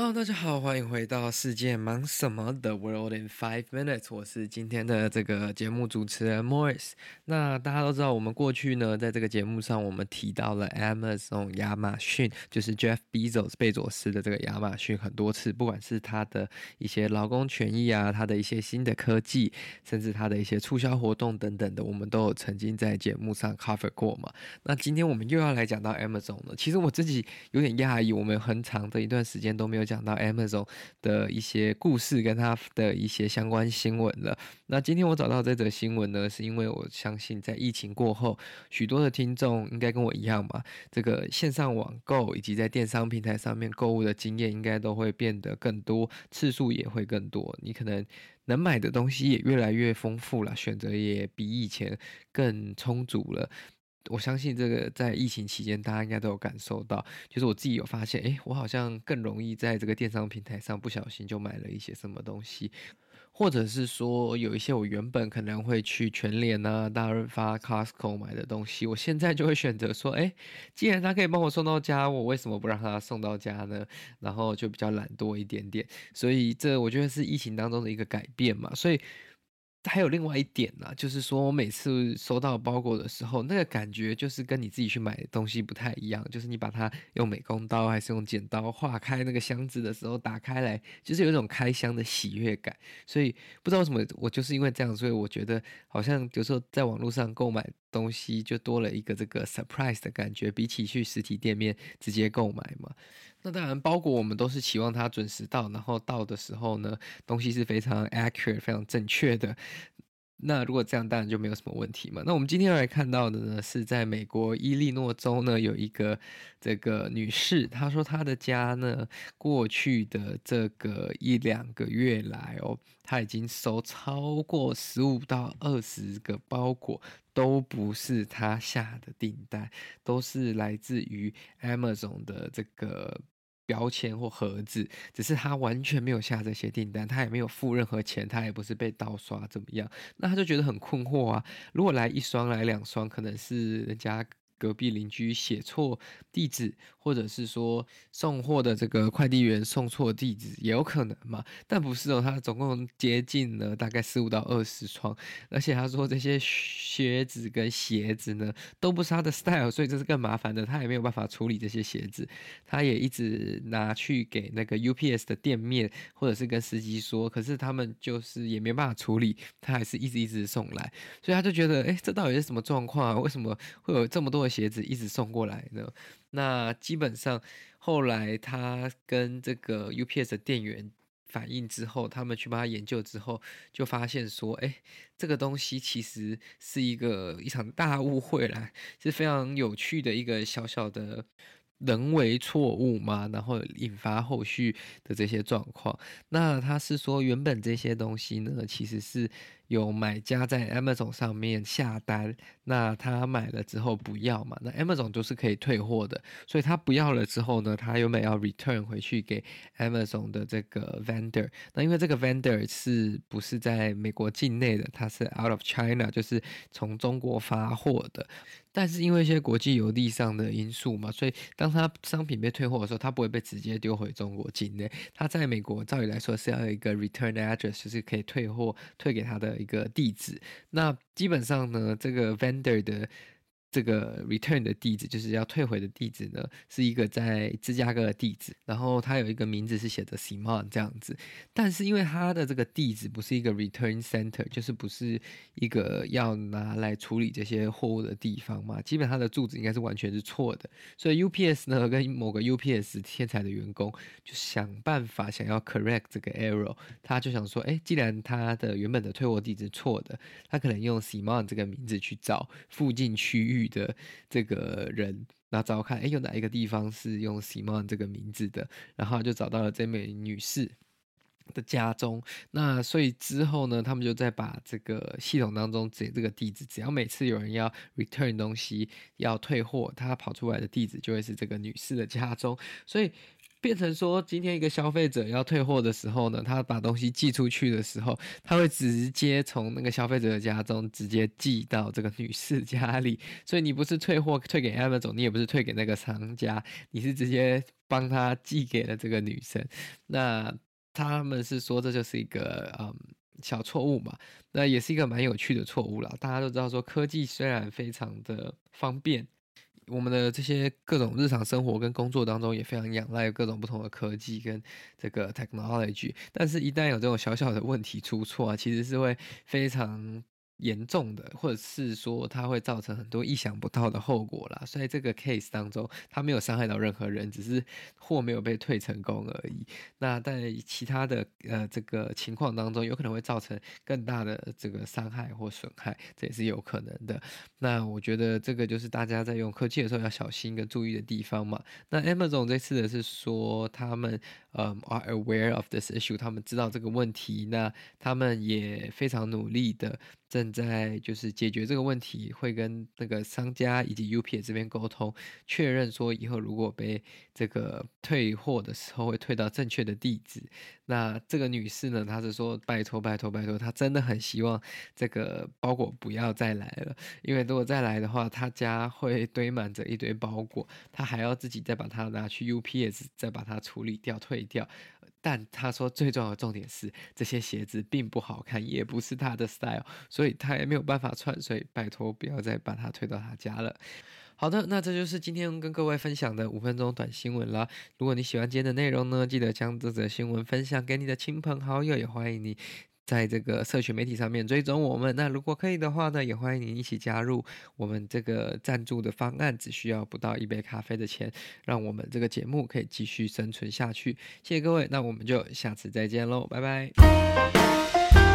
Hello，大家好，欢迎回到世界忙什么的 World in Five Minutes。我是今天的这个节目主持人 Morris。那大家都知道，我们过去呢，在这个节目上，我们提到了 Amazon 亚马逊，就是 Jeff Bezos 贝佐斯的这个亚马逊很多次，不管是他的一些劳工权益啊，他的一些新的科技，甚至他的一些促销活动等等的，我们都有曾经在节目上 cover 过嘛。那今天我们又要来讲到 Amazon 了。其实我自己有点讶异，我们很长的一段时间都没有。讲到 Amazon 的一些故事跟它的一些相关新闻了。那今天我找到这则新闻呢，是因为我相信在疫情过后，许多的听众应该跟我一样吧，这个线上网购以及在电商平台上面购物的经验应该都会变得更多，次数也会更多。你可能能买的东西也越来越丰富了，选择也比以前更充足了。我相信这个在疫情期间，大家应该都有感受到，就是我自己有发现，诶，我好像更容易在这个电商平台上不小心就买了一些什么东西，或者是说有一些我原本可能会去全联啊、大润发、Costco 买的东西，我现在就会选择说，诶，既然他可以帮我送到家，我为什么不让他送到家呢？然后就比较懒惰一点点，所以这我觉得是疫情当中的一个改变嘛，所以。还有另外一点呢、就是说我每次收到包裹的时候，那个感觉就是跟你自己去买东西不太一样。就是你把它用美工刀还是用剪刀划开那个箱子的时候，打开来就是有一种开箱的喜悦感。所以不知道为什么，我就是因为这样，所以我觉得好像有时候在网络上购买东西就多了一个这个 surprise 的感觉，比起去实体店面直接购买嘛。那当然，包裹我们都是期望它准时到，然后到的时候呢，东西是非常 accurate、非常正确的。那如果这样，当然就没有什么问题嘛。那我们今天要来看到的呢，是在美国伊利诺州呢，有一个这个女士，她说她的家呢，过去的这个一两个月来哦，她已经收超过十五到二十个包裹，都不是他下的订单，都是来自于 Amazon 的这个。标签或盒子，只是他完全没有下这些订单，他也没有付任何钱，他也不是被盗刷怎么样，那他就觉得很困惑啊。如果来一双，来两双，可能是人家。隔壁邻居写错地址，或者是说送货的这个快递员送错地址，也有可能嘛？但不是哦，他总共接近了大概十五到二十双，而且他说这些靴子跟鞋子呢都不是他的 style，所以这是更麻烦的。他也没有办法处理这些鞋子，他也一直拿去给那个 UPS 的店面，或者是跟司机说，可是他们就是也没办法处理，他还是一直一直送来，所以他就觉得，诶，这到底是什么状况啊？为什么会有这么多鞋子一直送过来的？那基本上后来他跟这个 UPS 的店员反映之后，他们去帮他研究之后，就发现说，哎，这个东西其实是一个一场大误会啦，是非常有趣的一个小小的。人为错误嘛，然后引发后续的这些状况。那他是说，原本这些东西呢，其实是有买家在 Amazon 上面下单，那他买了之后不要嘛，那 Amazon 就是可以退货的，所以他不要了之后呢，他原本要 return 回去给 Amazon 的这个 vendor。那因为这个 vendor 是不是在美国境内的，他是 out of China，就是从中国发货的。但是因为一些国际邮递上的因素嘛，所以当他商品被退货的时候，他不会被直接丢回中国境内。他在美国照理来说是要有一个 return address，就是可以退货退给他的一个地址。那基本上呢，这个 vendor 的。这个 return 的地址就是要退回的地址呢，是一个在芝加哥的地址，然后它有一个名字是写着 Simon 这样子，但是因为它的这个地址不是一个 return center，就是不是一个要拿来处理这些货物的地方嘛，基本上它的住址应该是完全是错的，所以 UPS 呢跟某个 UPS 天才的员工就想办法想要 correct 这个 error，他就想说，哎，既然他的原本的退货地址错的，他可能用 Simon 这个名字去找附近区域。的这个人，然后找看，哎，有哪一个地方是用 Simon 这个名字的？然后就找到了这位女士的家中。那所以之后呢，他们就再把这个系统当中这这个地址，只要每次有人要 return 东西要退货，他跑出来的地址就会是这个女士的家中。所以 变成说，今天一个消费者要退货的时候呢，他把东西寄出去的时候，他会直接从那个消费者的家中直接寄到这个女士家里，所以你不是退货退给 Amazon，你也不是退给那个商家，你是直接帮他寄给了这个女生。那他们是说这就是一个嗯小错误嘛，那也是一个蛮有趣的错误啦。大家都知道说科技虽然非常的方便。我们的这些各种日常生活跟工作当中也非常仰赖各种不同的科技跟这个 technology，但是一旦有这种小小的问题出错啊，其实是会非常。严重的，或者是说它会造成很多意想不到的后果啦。所以这个 case 当中，它没有伤害到任何人，只是货没有被退成功而已。那在其他的呃这个情况当中，有可能会造成更大的这个伤害或损害，这也是有可能的。那我觉得这个就是大家在用科技的时候要小心跟注意的地方嘛。那 Amazon 这次的是说他们呃 are aware of this issue，他们知道这个问题，那他们也非常努力的。正在就是解决这个问题，会跟那个商家以及 UPS 这边沟通，确认说以后如果被这个退货的时候会退到正确的地址。那这个女士呢，她是说拜托拜托拜托，她真的很希望这个包裹不要再来了，因为如果再来的话，她家会堆满着一堆包裹，她还要自己再把它拿去 UPS 再把它处理掉退掉。但他说最重要的重点是这些鞋子并不好看，也不是他的 style，所以他也没有办法穿，所以拜托不要再把他推到他家了。好的，那这就是今天跟各位分享的五分钟短新闻啦。如果你喜欢今天的内容呢，记得将这则新闻分享给你的亲朋好友，也欢迎你。在这个社群媒体上面追踪我们，那如果可以的话呢，也欢迎您一起加入我们这个赞助的方案，只需要不到一杯咖啡的钱，让我们这个节目可以继续生存下去。谢谢各位，那我们就下次再见喽，拜拜。